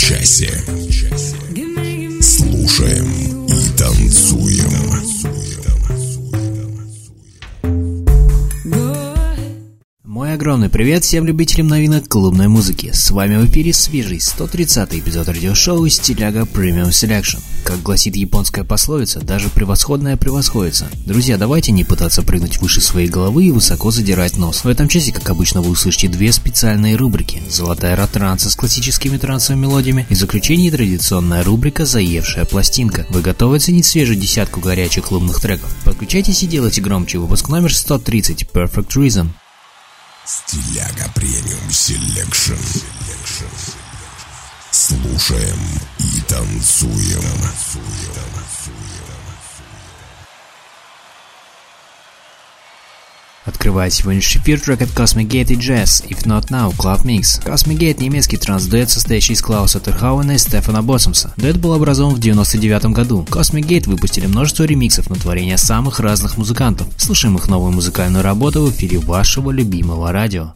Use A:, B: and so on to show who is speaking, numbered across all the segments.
A: Часе.
B: Привет всем любителям новинок клубной музыки. С вами в эфире свежий 130 эпизод радиошоу Стиляга Premium Selection. Как гласит японская пословица, даже превосходное превосходится. Друзья, давайте не пытаться прыгнуть выше своей головы и высоко задирать нос. В этом часе, как обычно, вы услышите две специальные рубрики. Золотая эра транса с классическими трансовыми мелодиями и в заключении традиционная рубрика «Заевшая пластинка». Вы готовы оценить свежую десятку горячих клубных треков? Подключайтесь и делайте громче. Выпуск номер 130 Perfect Rhythm.
A: Стиляга Premium Selection. Слушаем и танцуем.
B: Открывает сегодняшний эфир от Cosmic Gate и JES, If Not Now, Club Mix. Cosmic Gate – немецкий транс-дуэт, состоящий из Клауса Терховена и Стефана Боссемса. Дуэт был образован в 99 году. Cosmic Gate выпустили множество ремиксов на творения самых разных музыкантов. Слушаем их новую музыкальную работу в эфире вашего любимого радио.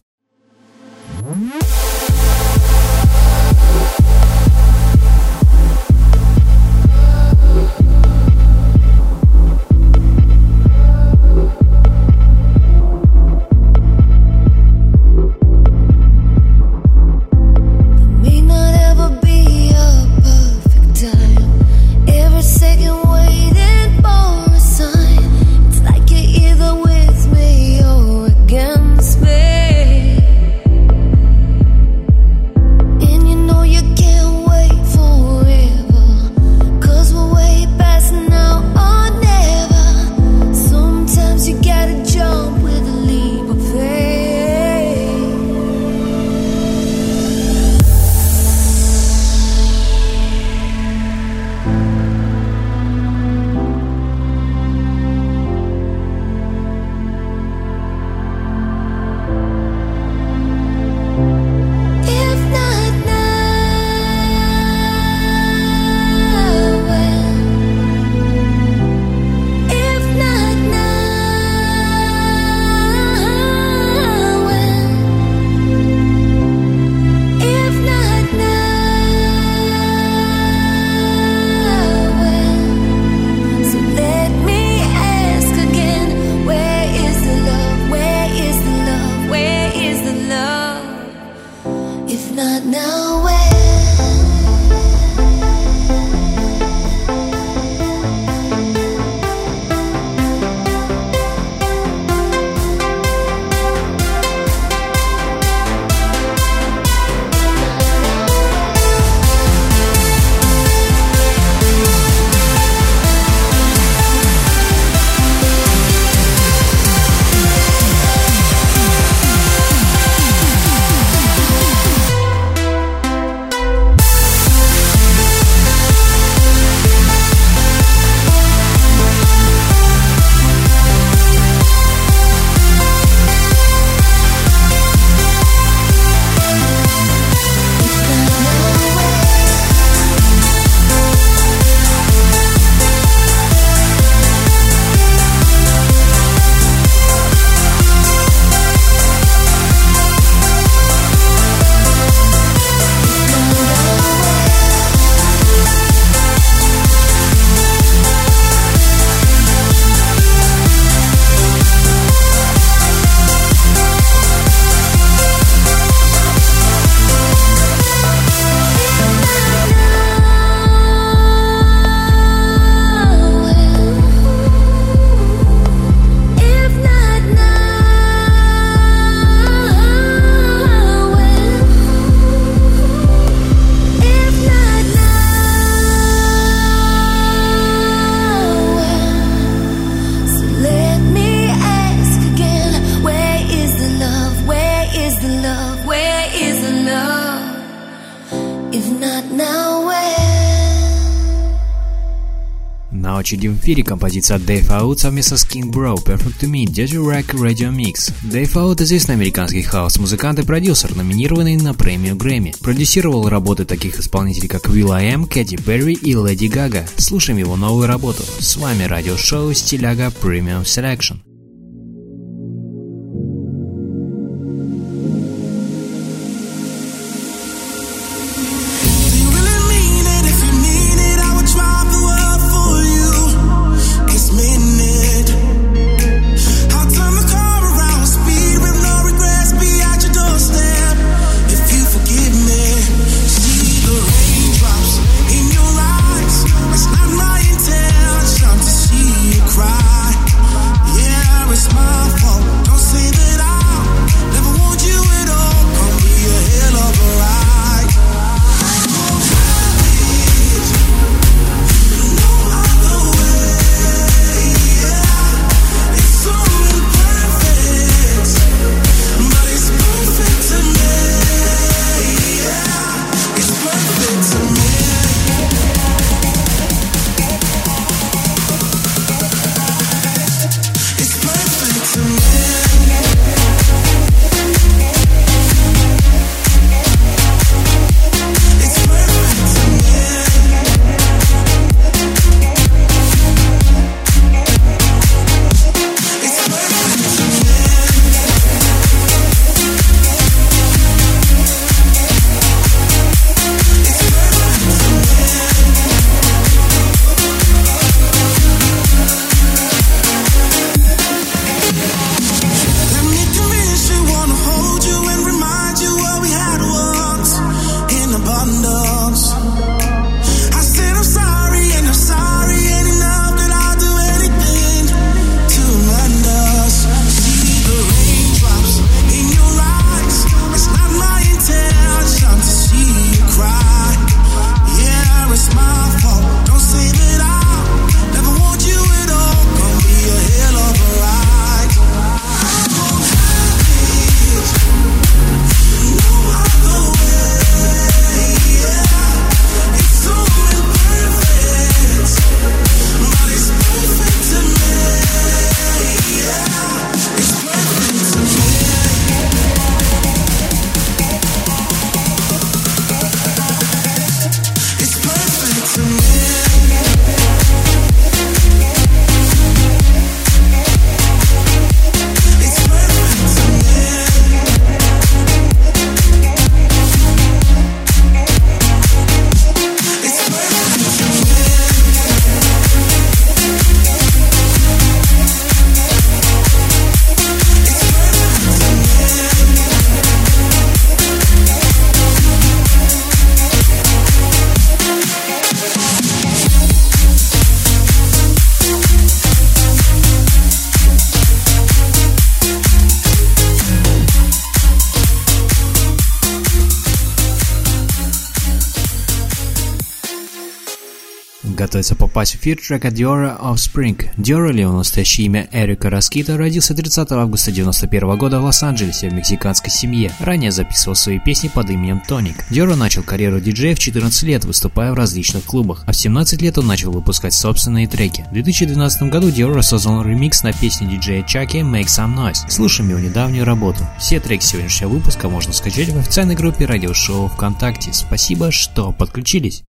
B: Очереди в эфире композиция Dave Audé совместно с King Bro Perfect to Me Dirty Rack Radio Mix. Dave Audé известный американский хаус-музыкант и продюсер, номинированный на премию Грэмми. Продюсировал работы таких исполнителей, как will.i.am, Кэти Перри и Леди Гага. Слушаем его новую работу. С вами радиошоу Стиляга Premium Selection. Попасть в эфир трека Diora Offspring. Диора, или его настоящее имя Эрика Раскита, родился 30 августа 1991 года в Лос-Анджелесе в мексиканской семье. Ранее записывал свои песни под именем Тоник. Диора начал карьеру диджея в 14 лет, выступая в различных клубах, а в 17 лет он начал выпускать собственные треки. В 2012 году Диора создал ремикс на песню диджея Чаки Make Some Noise. Слушаем его недавнюю работу. Все треки сегодняшнего выпуска можно скачать в официальной группе радиошоу ВКонтакте. Спасибо, что подключились.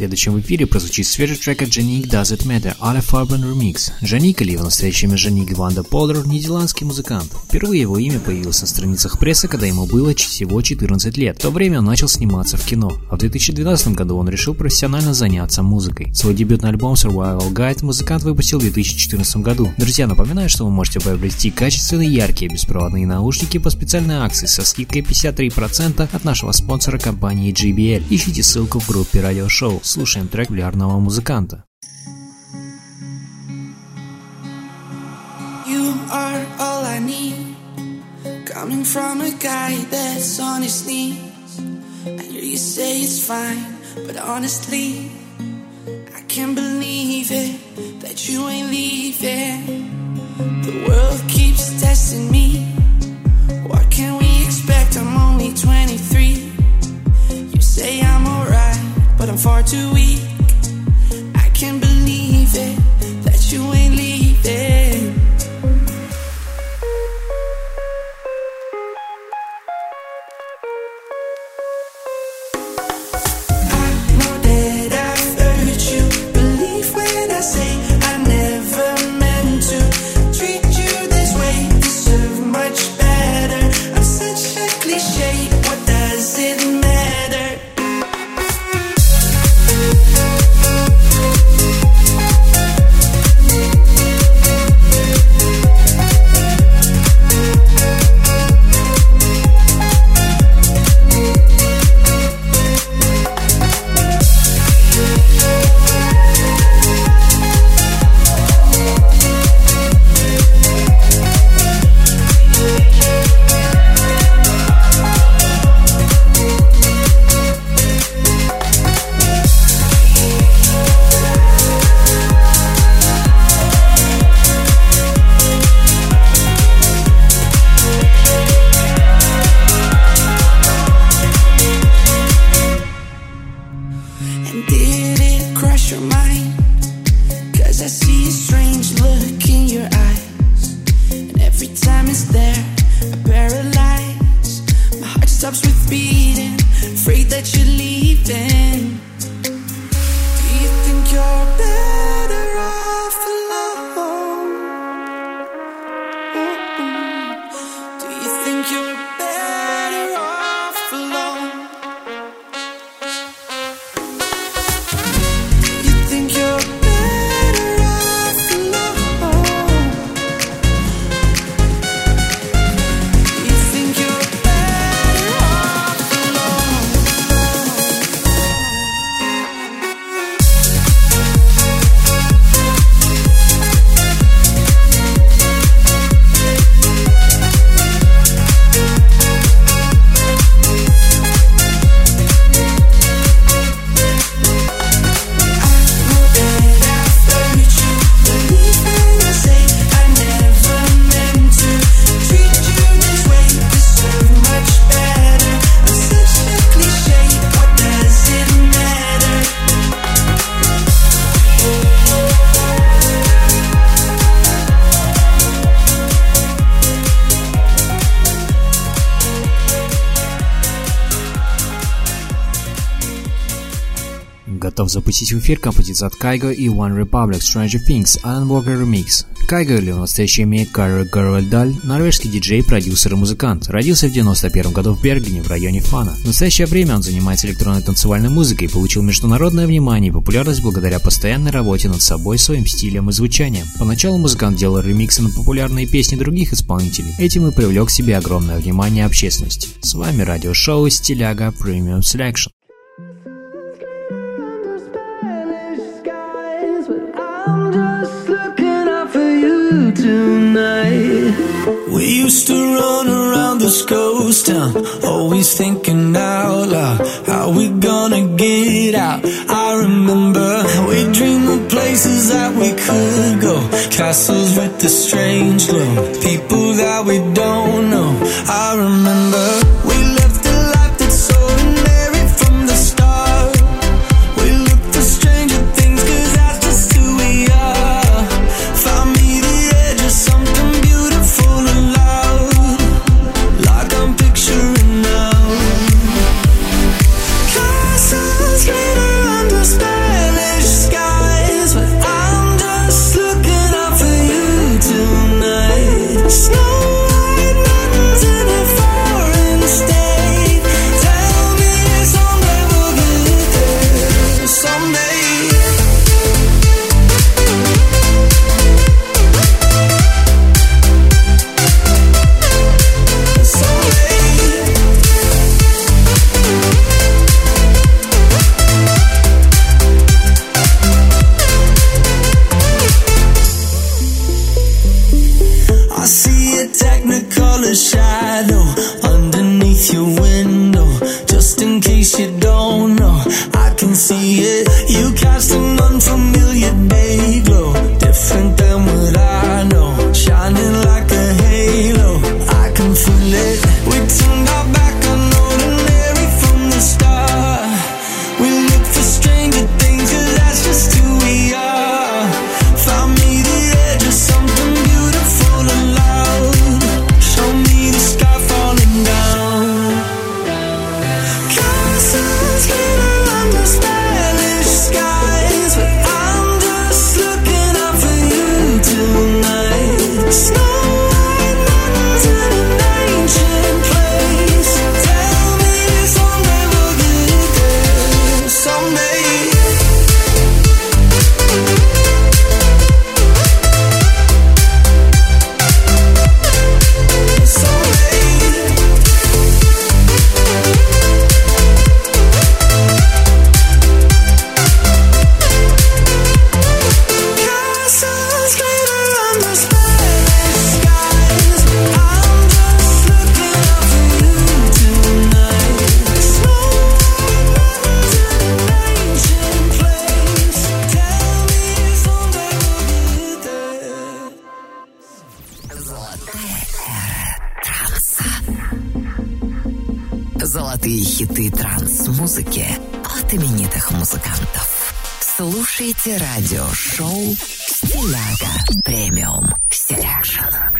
C: you
B: следующем эфире прозвучит свежий трек от Джаник Does It Matter, Аля Фарбен Remix. Джаник, или в настоящее имя Джаник Ванда Полдер, нидерландский музыкант. Впервые его имя появилось на страницах прессы, когда ему было всего 14 лет. В то время он начал сниматься в кино, а в 2012 году он решил профессионально заняться музыкой. Свой дебютный альбом Survival Guide музыкант выпустил в 2014 году. Друзья, напоминаю, что вы можете приобрести качественные яркие беспроводные наушники по специальной акции со скидкой 53% от нашего спонсора компании JBL. Ищите ссылку в группе радиошоу. Слушайте слушаем трек популярного музыканта.
D: You are all I need Coming from a guy that's on his knees I hear you say it's fine But honestly I can't believe it That you ain't leaving The world
B: запустить в эфир композицию от Кайго и One Republic Stranger Things Alan Walker Remix. Кайго, или в настоящее имя Карл Гарвальдаль, норвежский диджей, продюсер и музыкант. Родился в 91 году в Бергене, в районе Фана. В настоящее время он занимается электронной танцевальной музыкой и получил международное внимание и популярность благодаря постоянной работе над собой, своим стилем и звучанием. Поначалу музыкант делал ремиксы на популярные песни других исполнителей. Этим и привлек к себе огромное внимание общественности. С вами радиошоу Стиляга Premium Selection.
D: We used to run around this ghost town, always thinking out loud, how we gonna get out. I remember we dreamed of places that we could go, castles with the strange glow, people that we don't know. I remember
E: Золотые хиты транс-музыки от именитых музыкантов. Слушайте радиошоу «Стиляга». Premium Selection.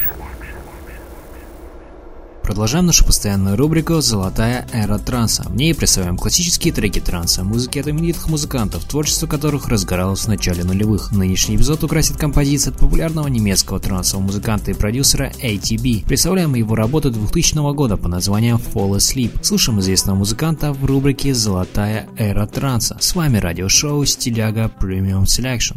B: Продолжаем нашу постоянную рубрику «Золотая эра транса». В ней представляем классические треки транса, музыки от именитых музыкантов, творчество которых разгоралось в начале нулевых. Нынешний эпизод украсит композиция от популярного немецкого трансового музыканта и продюсера ATB. Представляем его работу 2000 года по названием Fall Asleep. Слушаем известного музыканта в рубрике «Золотая эра транса». С вами радиошоу «Стиляга Premium Selection».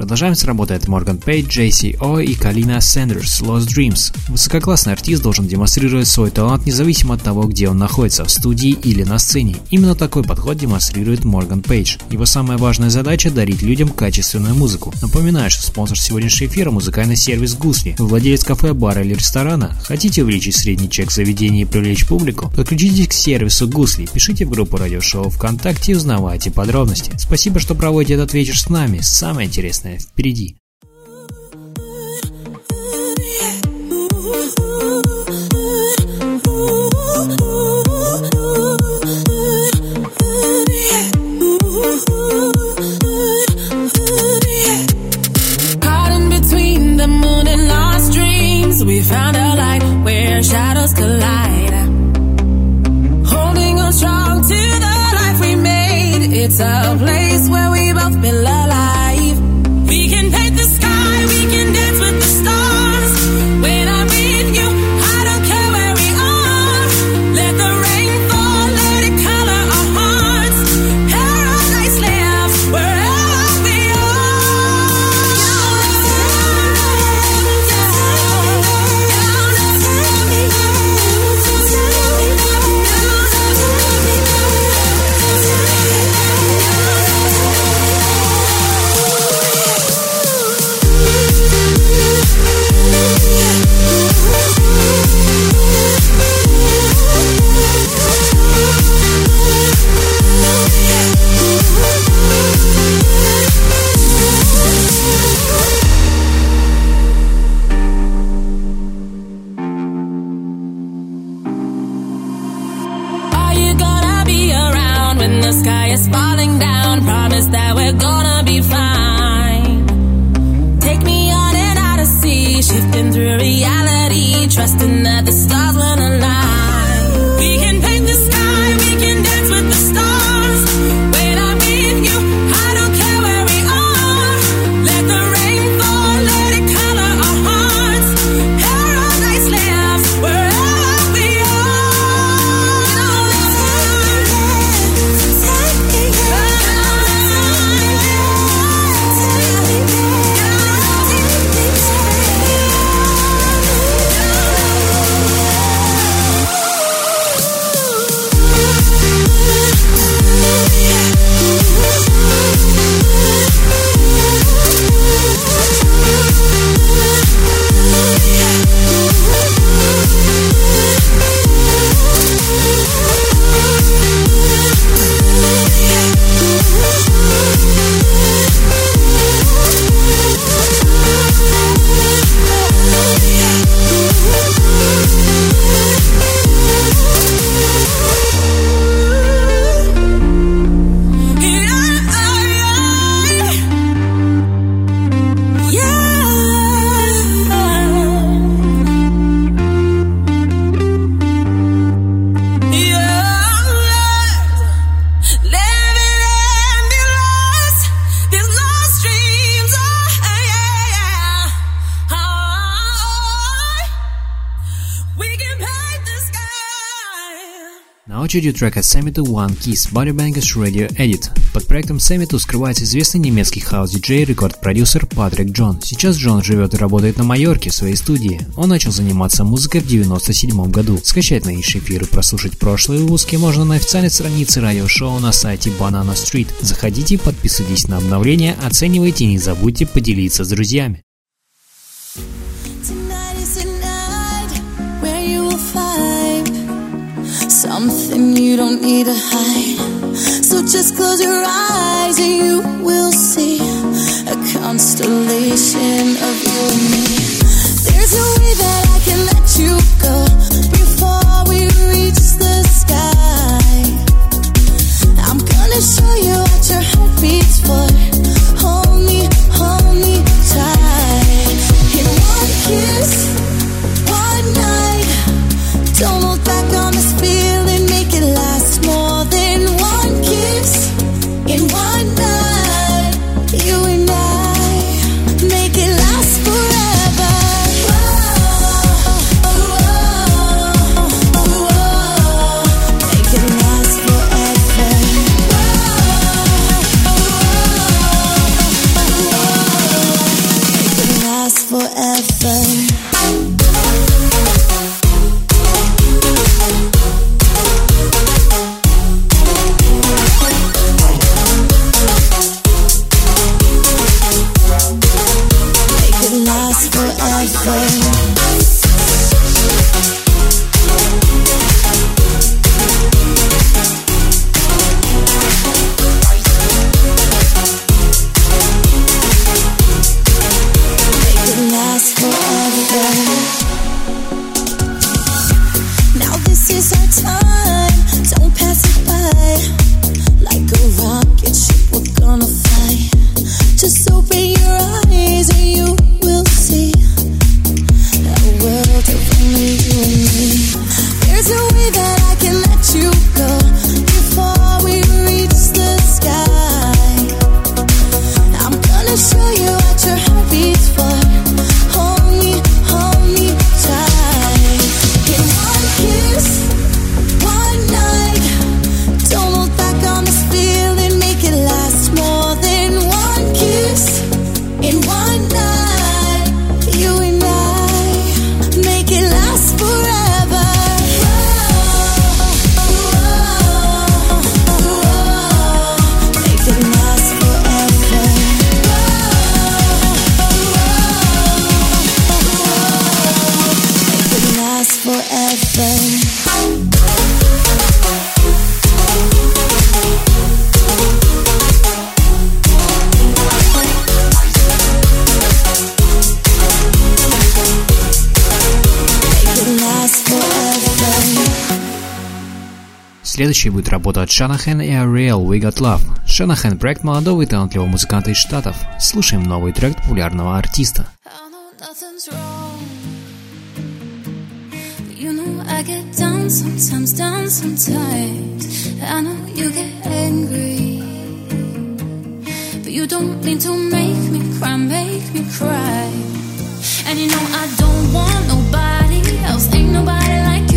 F: Продолжаем с работы от Морган Пейдж, JCO и Калина Сэндерс Lost Dreams. Высококлассный артист должен демонстрировать свой талант независимо от того, где он находится, в студии или на сцене. Именно такой подход демонстрирует Морган Пейдж. Его самая важная задача – дарить людям качественную музыку. Напоминаю, что спонсор сегодняшнего эфира – музыкальный сервис Гусли. Вы владелец кафе, бара или ресторана? Хотите увеличить средний чек заведения и привлечь публику? Подключитесь к сервису Гусли, пишите в группу радиошоу ВКонтакте и узнавайте подробности. Спасибо, что проводите этот вечер с нами. Самое интересное впереди. Очереди трек от Саммита One Kiss Bodybangers Radio Edit. Под проектом Саммиту скрывается известный немецкий хаус-диджей и рекорд-продюсер Патрик Джон. Сейчас Джон живет и работает на Майорке в своей студии. Он начал заниматься музыкой в 97 году. Скачать нынешний эфир и прослушать прошлые выпуски можно на официальной странице радиошоу на сайте Banana Street. Заходите, подписывайтесь на обновления, оценивайте и не забудьте поделиться с друзьями. something you don't need to hide. So just close your eyes and you will see a constellation of you and me. There's no way that I can let you go before we reach the sky. I'm gonna show you what your heart beats for. soy
B: Следующей будет работа от Шанахан и Ariel «We Got Love». Шанахан – проект молодого и талантливого музыканта из Штатов. Слушаем новый трек популярного артиста.
F: You know I get down sometimes, down sometimes. I know you get angry. But you don't mean to make me cry, make me cry. And you know I don't want nobody else, ain't nobody like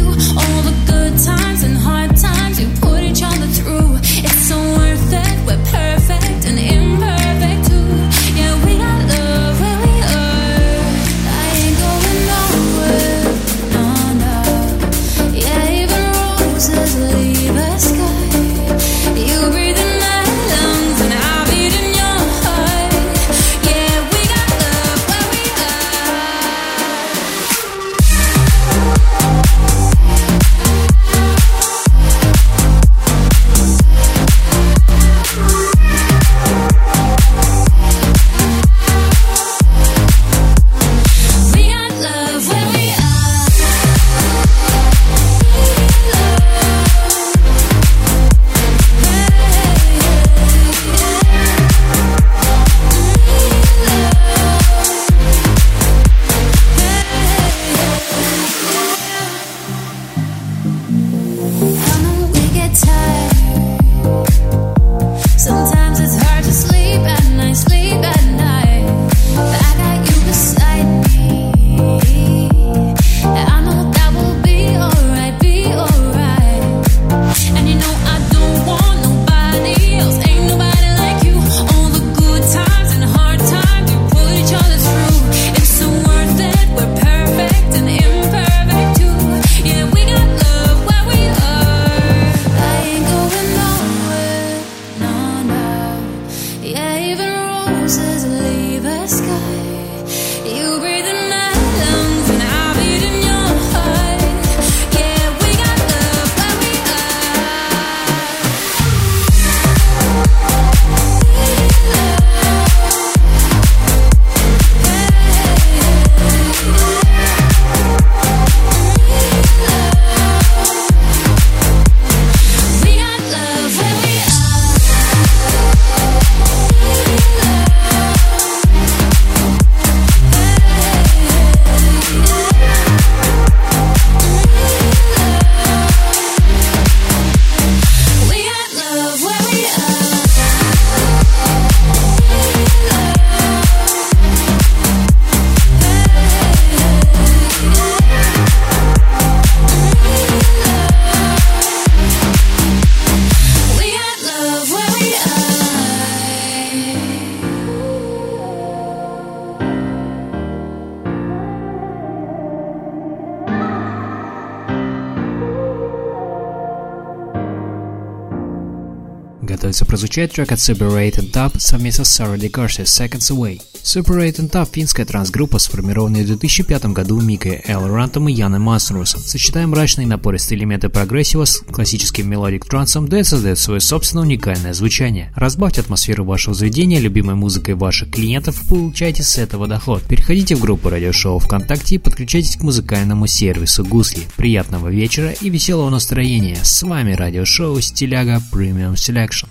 F: imperfect.
B: Прозвучать трек от Super 8 and Tab совместно с Sarah deCourcy Seconds Away. Super 8 and Tab – финская транс-группа, сформированная в 2005 году Микой Элорантом и Яном Манснерусом. Сочетая мрачные напористые элементы прогрессива с классическим melodic трансом, дуэт создает свое собственное уникальное звучание. Разбавьте атмосферу вашего заведения любимой музыкой ваших клиентов и получайте с этого доход. Переходите в группу радиошоу ВКонтакте и подключайтесь к музыкальному сервису Гусли. Приятного вечера и веселого настроения. С вами радиошоу Стиляга Premium Selection.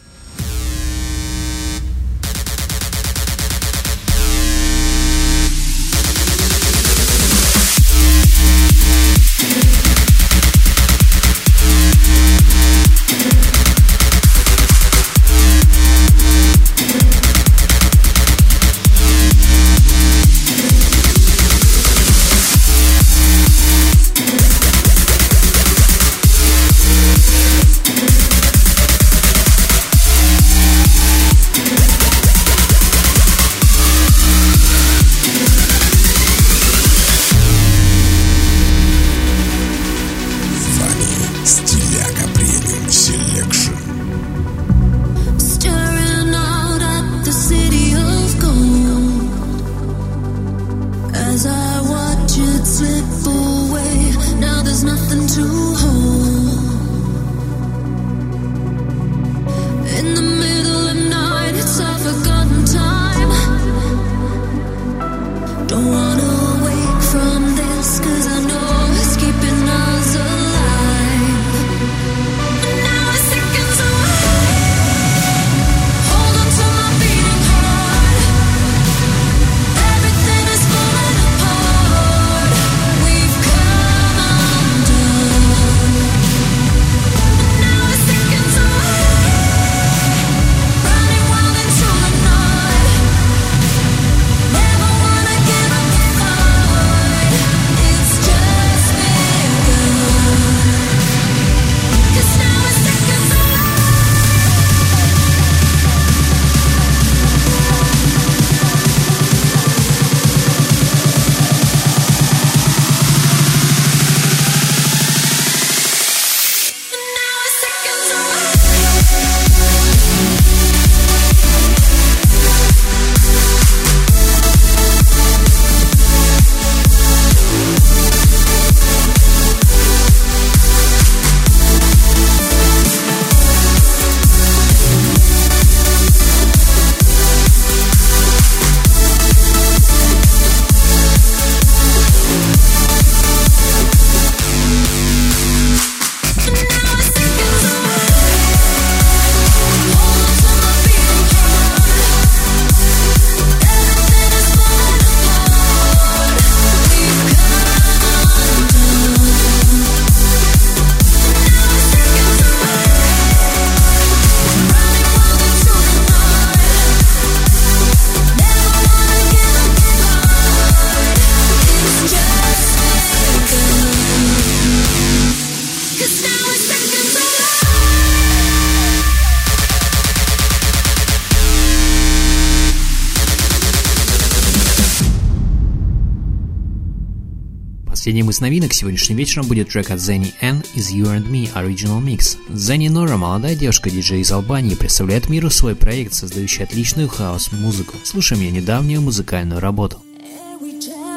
B: Последним из новинок сегодняшним вечером будет трек от Зенни N из You and Me Original Mix. Зенни Нора, молодая девушка-диджей из Албании, представляет миру свой проект, создающий отличную хаос-музыку. Слушаем ее недавнюю музыкальную работу.
F: Every time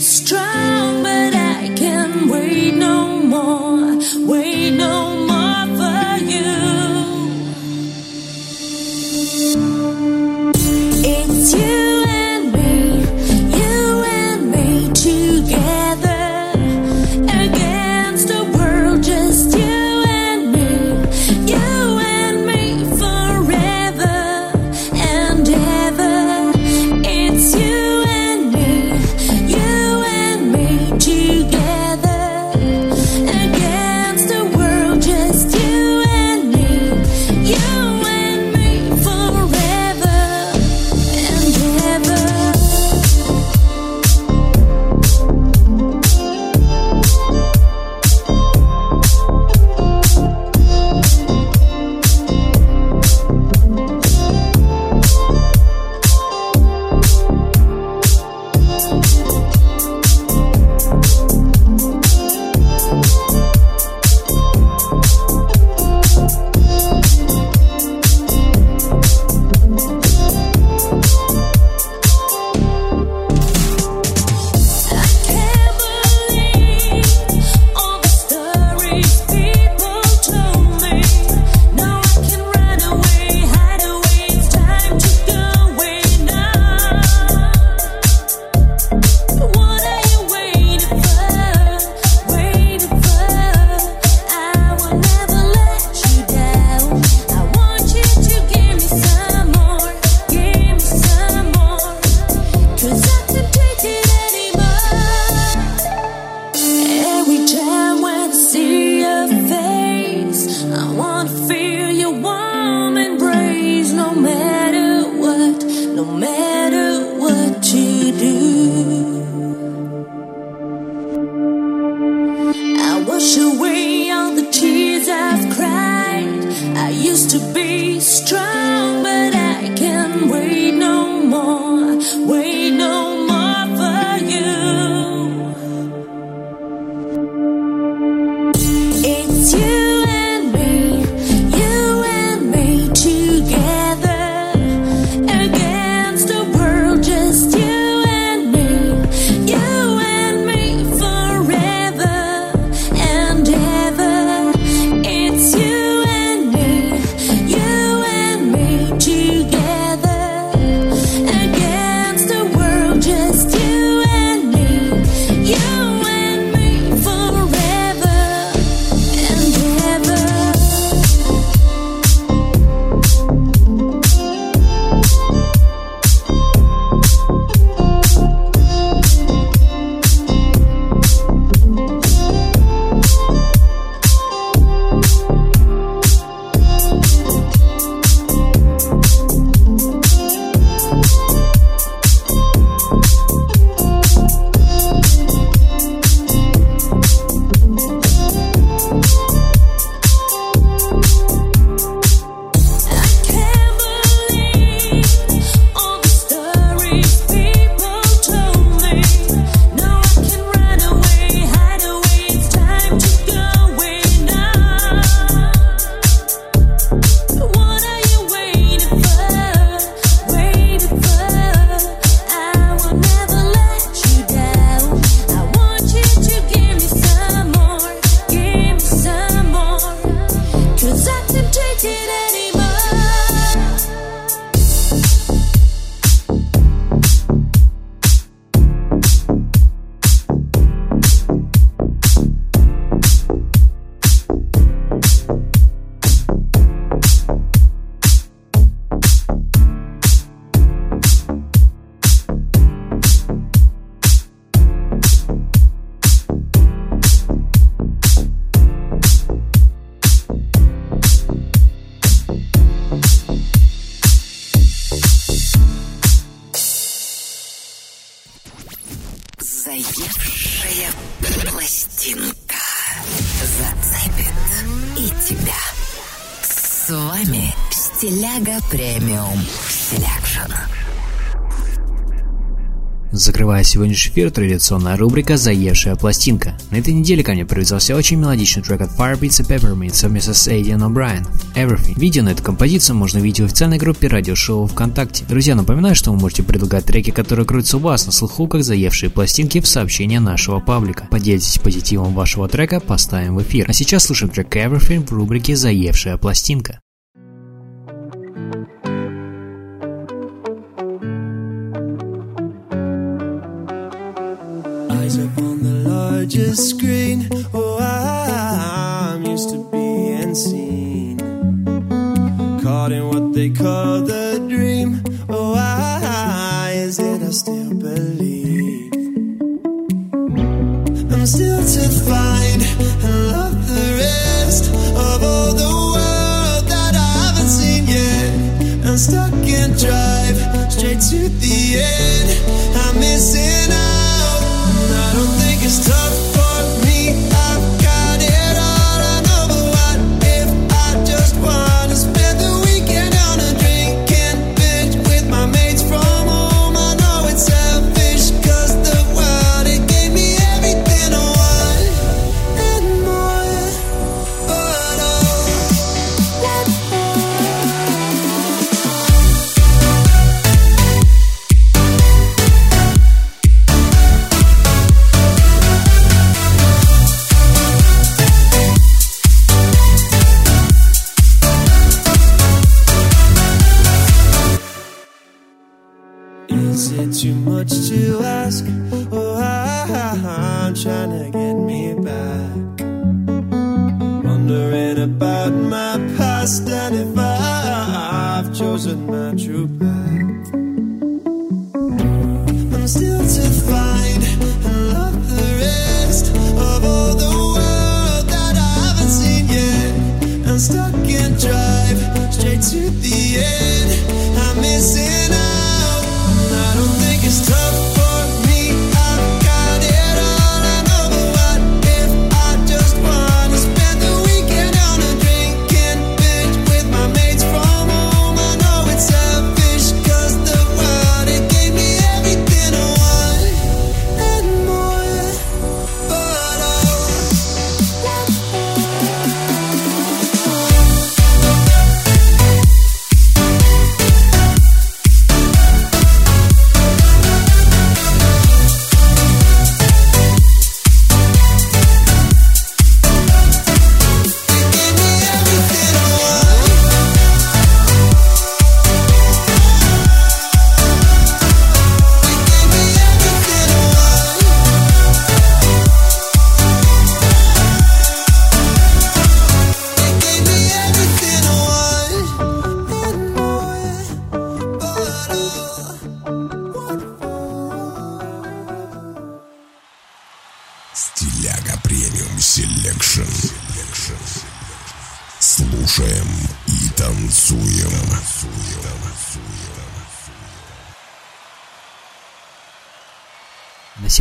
F: strong, but I can't wait no more. Wait no more for you. It's you
B: сегодняшний эфир традиционная рубрика «Заевшая пластинка». На этой неделе ко мне привязался очень мелодичный трек от Firebeats и Peppermint совместно с Эйдиан О'Брайен «Everything». Видео на эту композицию можно увидеть в официальной группе радиошоу ВКонтакте. Друзья, напоминаю, что вы можете предлагать треки, которые крутятся у вас на слуху, как заевшие пластинки в сообщения нашего паблика. Поделитесь позитивом вашего трека, поставим в эфир. А сейчас слушаем трек «Everything» в рубрике «Заевшая пластинка».
D: Just screen. Oh, I'm used to being seen, caught in what they call.